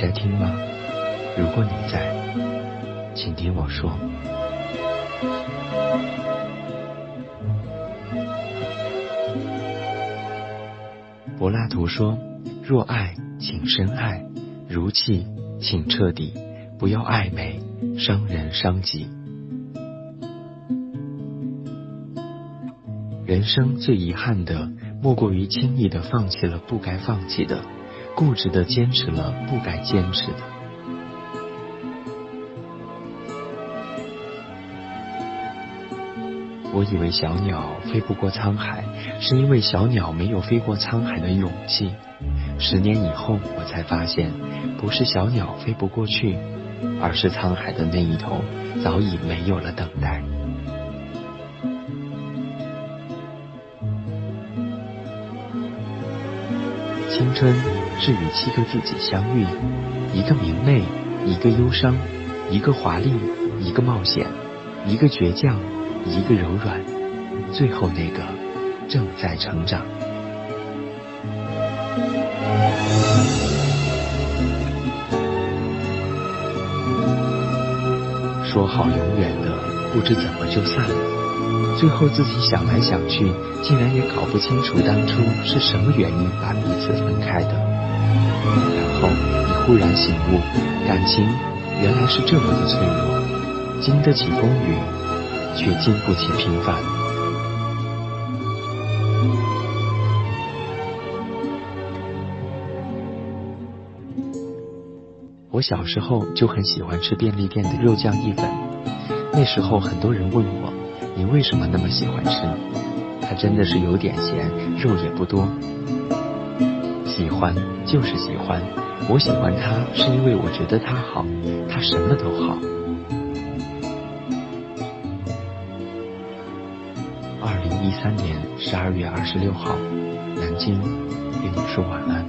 在听吗？如果你在，请听我说。柏拉图说：“若爱，请深爱；如泣，请彻底，不要暧昧，伤人伤己。”人生最遗憾的，莫过于轻易的放弃了不该放弃的，固执的坚持了不该坚持的。我以为小鸟飞不过沧海，是因为小鸟没有飞过沧海的勇气。十年以后，我才发现，不是小鸟飞不过去，而是沧海的那一头早已没有了等待。青春是与七个自己相遇，一个明媚，一个忧伤，一个华丽，一个冒险，一个倔强，一个柔软，最后那个正在成长。说好永远的，不知怎么就散了。最后自己想来想去，竟然也搞不清楚当初是什么原因把彼此分开的。然后你忽然醒悟，感情原来是这么的脆弱，经得起风雨，却经不起平凡。我小时候就很喜欢吃便利店的肉酱意粉，那时候很多人问我。你为什么那么喜欢吃？它真的是有点咸，肉也不多。喜欢就是喜欢，我喜欢他是因为我觉得他好，他什么都好。二零一三年十二月二十六号，南京，跟你说晚安。